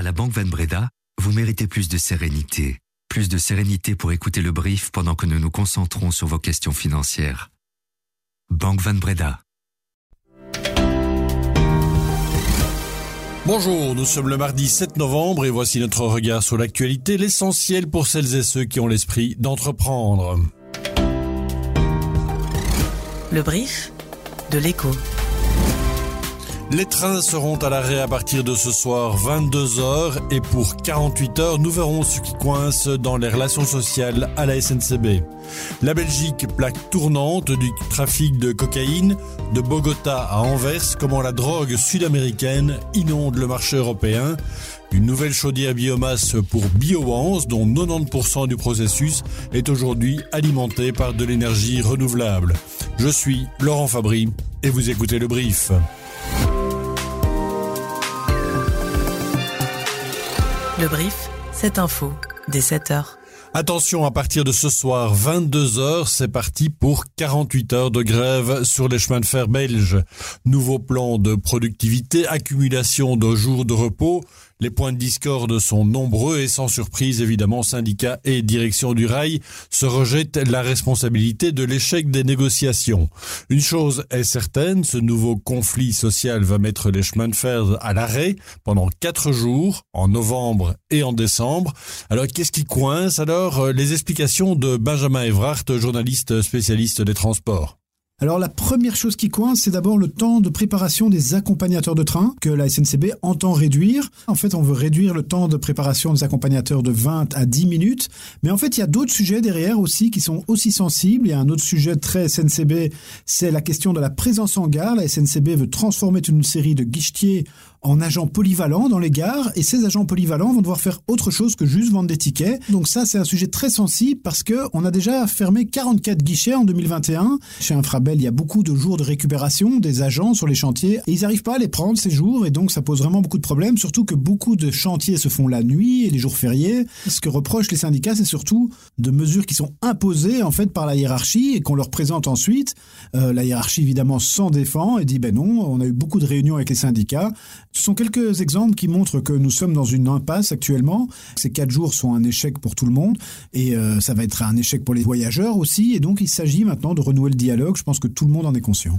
À la Banque Van Breda, vous méritez plus de sérénité. Plus de sérénité pour écouter le brief pendant que nous nous concentrons sur vos questions financières. Banque Van Breda. Bonjour, nous sommes le mardi 7 novembre et voici notre regard sur l'actualité, l'essentiel pour celles et ceux qui ont l'esprit d'entreprendre. Le brief de l'écho. Les trains seront à l'arrêt à partir de ce soir 22h et pour 48 heures, nous verrons ce qui coince dans les relations sociales à la SNCB. La Belgique, plaque tournante du trafic de cocaïne, de Bogota à Anvers, comment la drogue sud-américaine inonde le marché européen. Une nouvelle chaudière biomasse pour Biowans, dont 90% du processus est aujourd'hui alimenté par de l'énergie renouvelable. Je suis Laurent Fabry et vous écoutez le brief. Le brief, cette info, dès 7 heures. Attention, à partir de ce soir, 22 heures, c'est parti pour 48 heures de grève sur les chemins de fer belges. Nouveau plan de productivité, accumulation de jours de repos, les points de discorde sont nombreux et sans surprise, évidemment, syndicats et direction du rail se rejettent la responsabilité de l'échec des négociations. Une chose est certaine, ce nouveau conflit social va mettre les chemins de fer à l'arrêt pendant quatre jours, en novembre et en décembre. Alors, qu'est-ce qui coince Alors, les explications de Benjamin Evrart, journaliste spécialiste des transports? Alors la première chose qui coince, c'est d'abord le temps de préparation des accompagnateurs de train que la SNCB entend réduire. En fait, on veut réduire le temps de préparation des accompagnateurs de 20 à 10 minutes. Mais en fait, il y a d'autres sujets derrière aussi qui sont aussi sensibles. Il y a un autre sujet très SNCB, c'est la question de la présence en gare. La SNCB veut transformer une série de guichetiers en agents polyvalents dans les gares et ces agents polyvalents vont devoir faire autre chose que juste vendre des tickets. Donc ça, c'est un sujet très sensible parce que on a déjà fermé 44 guichets en 2021. Chez Infrabel, il y a beaucoup de jours de récupération des agents sur les chantiers et ils n'arrivent pas à les prendre ces jours et donc ça pose vraiment beaucoup de problèmes, surtout que beaucoup de chantiers se font la nuit et les jours fériés. Ce que reprochent les syndicats, c'est surtout de mesures qui sont imposées en fait par la hiérarchie et qu'on leur présente ensuite. Euh, la hiérarchie évidemment s'en défend et dit ben non, on a eu beaucoup de réunions avec les syndicats ce sont quelques exemples qui montrent que nous sommes dans une impasse actuellement. Ces quatre jours sont un échec pour tout le monde et euh, ça va être un échec pour les voyageurs aussi. Et donc il s'agit maintenant de renouer le dialogue. Je pense que tout le monde en est conscient.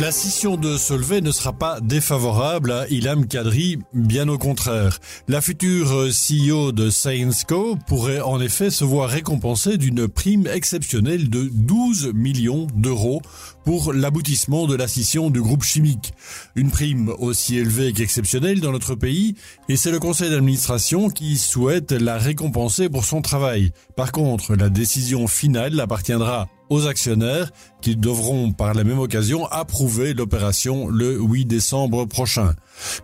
La scission de Solvay ne sera pas défavorable à Ilham Kadri, bien au contraire. La future CEO de Science pourrait en effet se voir récompensée d'une prime exceptionnelle de 12 millions d'euros pour l'aboutissement de la scission du groupe chimique. Une prime aussi élevée qu'exceptionnelle dans notre pays, et c'est le conseil d'administration qui souhaite la récompenser pour son travail. Par contre, la décision finale appartiendra aux actionnaires qui devront par la même occasion approuver l'opération le 8 décembre prochain.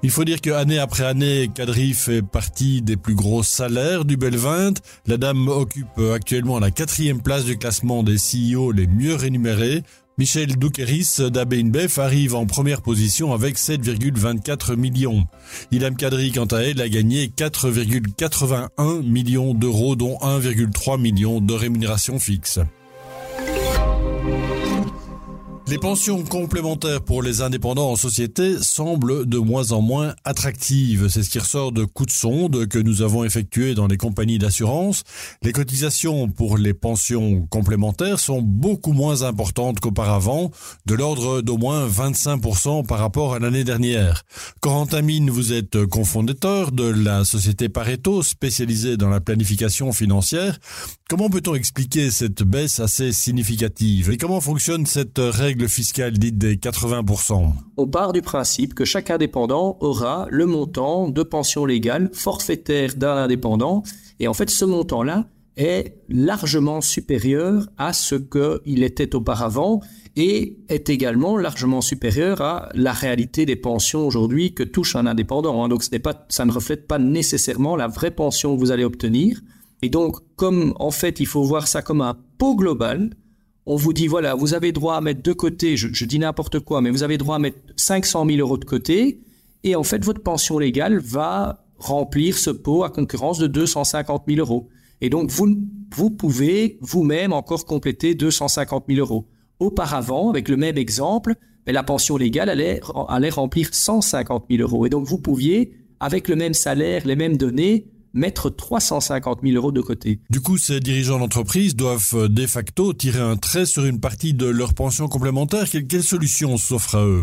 Il faut dire que année après année, Kadri fait partie des plus gros salaires du Bel 20. La dame occupe actuellement la quatrième place du classement des CEO les mieux rémunérés. Michel Doukeris d'Abeinbef arrive en première position avec 7,24 millions. Ilham Kadri, quant à elle, a gagné 4,81 millions d'euros, dont 1,3 million de rémunération fixe. Les pensions complémentaires pour les indépendants en société semblent de moins en moins attractives. C'est ce qui ressort de coups de sonde que nous avons effectués dans les compagnies d'assurance. Les cotisations pour les pensions complémentaires sont beaucoup moins importantes qu'auparavant, de l'ordre d'au moins 25% par rapport à l'année dernière. Corentin Mine, vous êtes cofondateur de la société Pareto, spécialisée dans la planification financière. Comment peut-on expliquer cette baisse assez significative? Et comment fonctionne cette règle fiscale dite des 80%. On part du principe que chaque indépendant aura le montant de pension légale forfaitaire d'un indépendant. Et en fait, ce montant-là est largement supérieur à ce qu'il était auparavant et est également largement supérieur à la réalité des pensions aujourd'hui que touche un indépendant. Hein. Donc ce pas, ça ne reflète pas nécessairement la vraie pension que vous allez obtenir. Et donc, comme en fait, il faut voir ça comme un pot global, on vous dit, voilà, vous avez droit à mettre de côté, je, dis n'importe quoi, mais vous avez droit à mettre 500 000 euros de côté, et en fait, votre pension légale va remplir ce pot à concurrence de 250 000 euros. Et donc, vous, vous pouvez vous-même encore compléter 250 000 euros. Auparavant, avec le même exemple, mais la pension légale allait, allait remplir 150 000 euros. Et donc vous pouviez, avec le même salaire, les mêmes données, mettre 350 000 euros de côté. Du coup, ces dirigeants d'entreprise doivent euh, de facto tirer un trait sur une partie de leur pension complémentaire. Quelle, quelle solution s'offre à eux?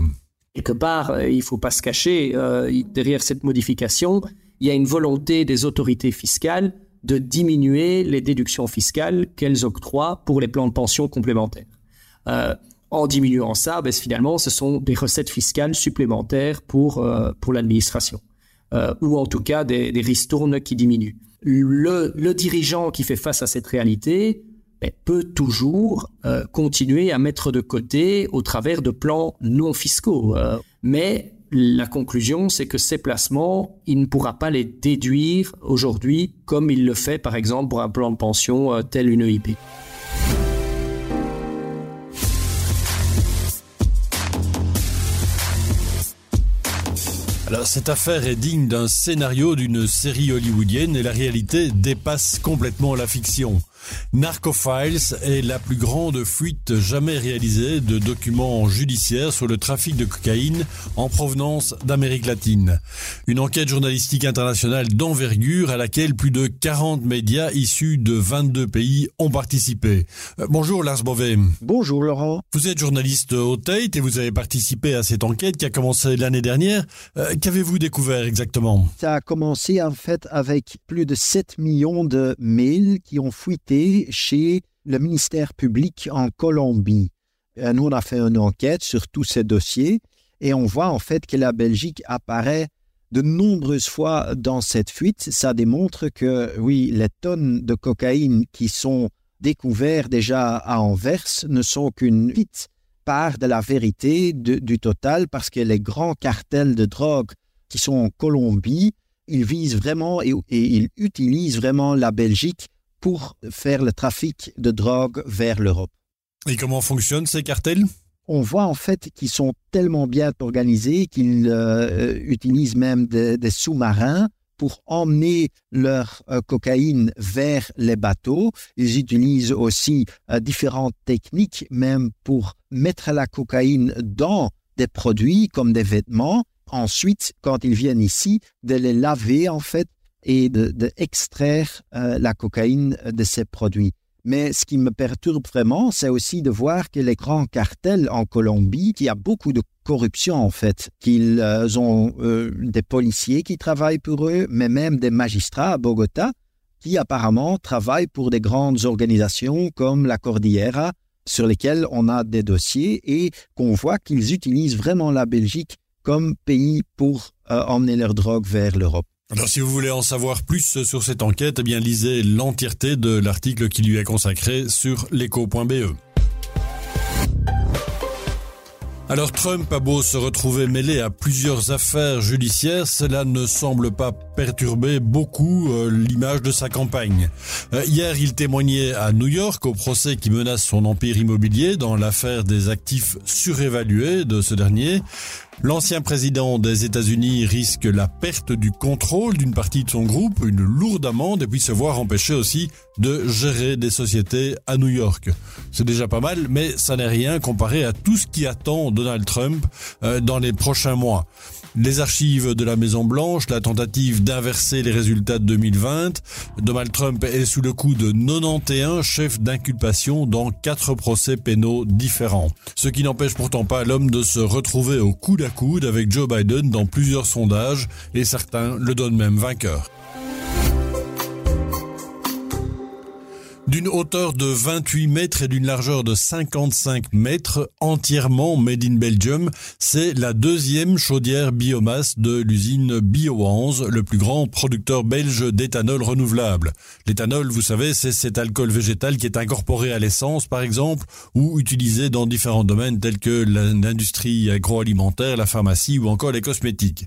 Quelque part, euh, il ne faut pas se cacher, euh, derrière cette modification, il y a une volonté des autorités fiscales de diminuer les déductions fiscales qu'elles octroient pour les plans de pension complémentaires. Euh, en diminuant ça, ben, finalement, ce sont des recettes fiscales supplémentaires pour, euh, pour l'administration, euh, ou en tout cas des, des ristournes qui diminuent. Le, dirigeant qui fait face à cette réalité ben, peut toujours euh, continuer à mettre de côté au travers de plans non fiscaux. Euh, mais la conclusion, c'est que ces placements, il ne pourra pas les déduire aujourd'hui comme il le fait par exemple pour un plan de pension euh, tel une EIP. Cette affaire est digne d'un scénario d'une série hollywoodienne et la réalité dépasse complètement la fiction. Narcofiles est la plus grande fuite jamais réalisée de documents judiciaires sur le trafic de cocaïne en provenance d'Amérique latine. Une enquête journalistique internationale d'envergure à laquelle plus de 40 médias issus de 22 pays ont participé. Euh, bonjour Lars Beauvais. Bonjour Laurent. Vous êtes journaliste au Tate et vous avez participé à cette enquête qui a commencé l'année dernière. Euh, Qu'avez-vous découvert exactement? Ça a commencé en fait avec plus de 7 millions de mails qui ont fuité chez le ministère public en Colombie. Euh, nous, on a fait une enquête sur tous ces dossiers et on voit en fait que la Belgique apparaît de nombreuses fois dans cette fuite. Ça démontre que, oui, les tonnes de cocaïne qui sont découvertes déjà à Anvers ne sont qu'une petite part de la vérité du total parce que les grands cartels de drogue qui sont en Colombie, ils visent vraiment et ils utilisent vraiment la Belgique pour faire le trafic de drogue vers l'Europe. Et comment fonctionnent ces cartels? On voit en fait qu'ils sont tellement bien organisés qu'ils euh, utilisent même des, des sous-marins pour emmener leur euh, cocaïne vers les bateaux. Ils utilisent aussi euh, différentes techniques, même pour mettre la cocaïne dans des produits comme des vêtements. Ensuite, quand ils viennent ici, de les laver en fait et d'extraire de, euh, la cocaïne de ces produits. Mais ce qui me perturbe vraiment, c'est aussi de voir que les grands cartels en Colombie, qu'il y a beaucoup de corruption en fait, qu'ils euh, ont euh, des policiers qui travaillent pour eux, mais même des magistrats à Bogota qui apparemment travaillent pour des grandes organisations comme la Cordillera, sur lesquelles on a des dossiers et qu'on voit qu'ils utilisent vraiment la Belgique comme pays pour emmener leur drogue vers l'Europe. Alors si vous voulez en savoir plus sur cette enquête, eh bien lisez l'entièreté de l'article qui lui est consacré sur l'écho.be. Alors Trump a beau se retrouver mêlé à plusieurs affaires judiciaires, cela ne semble pas perturber beaucoup euh, l'image de sa campagne. Euh, hier, il témoignait à New York au procès qui menace son empire immobilier dans l'affaire des actifs surévalués de ce dernier. L'ancien président des États-Unis risque la perte du contrôle d'une partie de son groupe, une lourde amende et puis se voir empêché aussi de gérer des sociétés à New York. C'est déjà pas mal, mais ça n'est rien comparé à tout ce qui attend Donald Trump euh, dans les prochains mois les archives de la Maison Blanche, la tentative d'inverser les résultats de 2020. Donald Trump est sous le coup de 91 chefs d'inculpation dans quatre procès pénaux différents. Ce qui n'empêche pourtant pas l'homme de se retrouver au coude à coude avec Joe Biden dans plusieurs sondages et certains le donnent même vainqueur. D'une hauteur de 28 mètres et d'une largeur de 55 mètres, entièrement made in Belgium, c'est la deuxième chaudière biomasse de l'usine Bio11, le plus grand producteur belge d'éthanol renouvelable. L'éthanol, vous savez, c'est cet alcool végétal qui est incorporé à l'essence, par exemple, ou utilisé dans différents domaines tels que l'industrie agroalimentaire, la pharmacie ou encore les cosmétiques.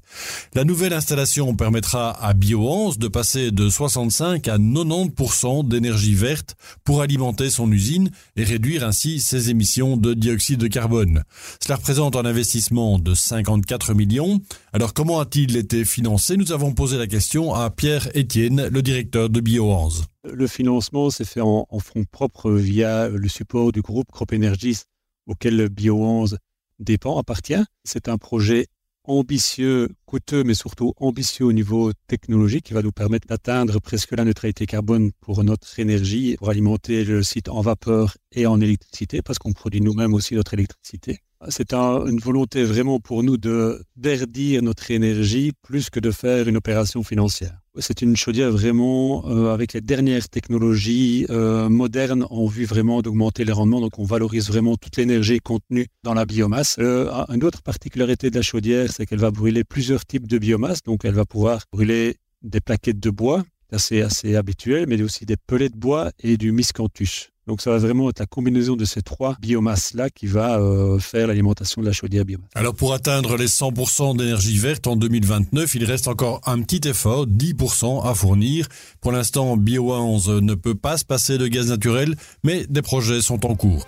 La nouvelle installation permettra à Bio11 de passer de 65 à 90% d'énergie verte pour alimenter son usine et réduire ainsi ses émissions de dioxyde de carbone. Cela représente un investissement de 54 millions. Alors comment a-t-il été financé? Nous avons posé la question à Pierre Etienne, le directeur de Bio11. Le financement s'est fait en, fonds propres via le support du groupe Crop Energies auquel Bio11 dépend, appartient. C'est un projet ambitieux, coûteux, mais surtout ambitieux au niveau technologique qui va nous permettre d'atteindre presque la neutralité carbone pour notre énergie, pour alimenter le site en vapeur et en électricité, parce qu'on produit nous-mêmes aussi notre électricité. C'est une volonté vraiment pour nous de verdir notre énergie plus que de faire une opération financière. C'est une chaudière vraiment euh, avec les dernières technologies euh, modernes en vue vraiment d'augmenter les rendements. Donc on valorise vraiment toute l'énergie contenue dans la biomasse. Euh, une autre particularité de la chaudière, c'est qu'elle va brûler plusieurs types de biomasse. Donc elle va pouvoir brûler des plaquettes de bois, assez, assez habituel, mais aussi des pellets de bois et du miscanthus. Donc ça va vraiment être la combinaison de ces trois biomasses-là qui va euh, faire l'alimentation de la chaudière biomasse. Alors pour atteindre les 100% d'énergie verte en 2029, il reste encore un petit effort, 10% à fournir. Pour l'instant, Bio11 ne peut pas se passer de gaz naturel, mais des projets sont en cours.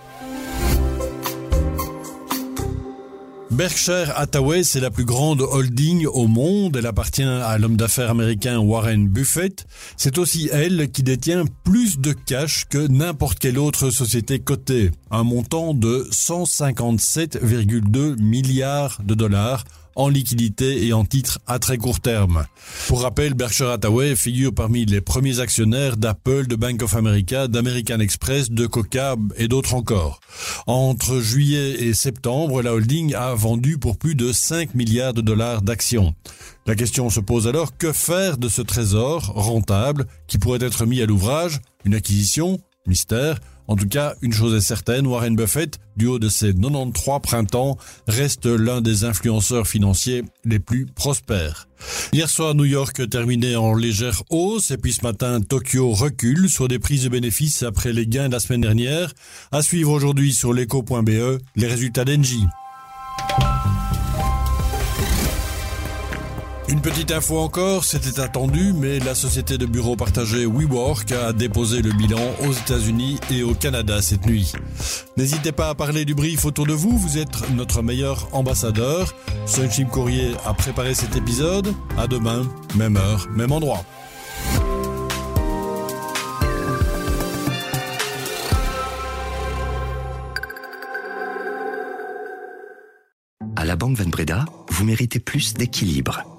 Berkshire Hathaway, c'est la plus grande holding au monde. Elle appartient à l'homme d'affaires américain Warren Buffett. C'est aussi elle qui détient plus de cash que n'importe quelle autre société cotée. Un montant de 157,2 milliards de dollars en liquidité et en titres à très court terme. Pour rappel, Berkshire Hathaway figure parmi les premiers actionnaires d'Apple, de Bank of America, d'American Express, de Coca et d'autres encore. Entre juillet et septembre, la holding a vendu pour plus de 5 milliards de dollars d'actions. La question se pose alors que faire de ce trésor rentable qui pourrait être mis à l'ouvrage? Une acquisition? Mystère en tout cas, une chose est certaine, Warren Buffett, du haut de ses 93 printemps, reste l'un des influenceurs financiers les plus prospères. Hier soir, New York terminait en légère hausse et puis ce matin, Tokyo recule sur des prises de bénéfices après les gains de la semaine dernière. À suivre aujourd'hui sur l'éco.be les résultats d'Engie. Une petite info encore, c'était attendu, mais la société de bureaux partagés WeWork a déposé le bilan aux États-Unis et au Canada cette nuit. N'hésitez pas à parler du brief autour de vous, vous êtes notre meilleur ambassadeur. Sunshim Courrier a préparé cet épisode. À demain, même heure, même endroit. À la Banque Van Breda, vous méritez plus d'équilibre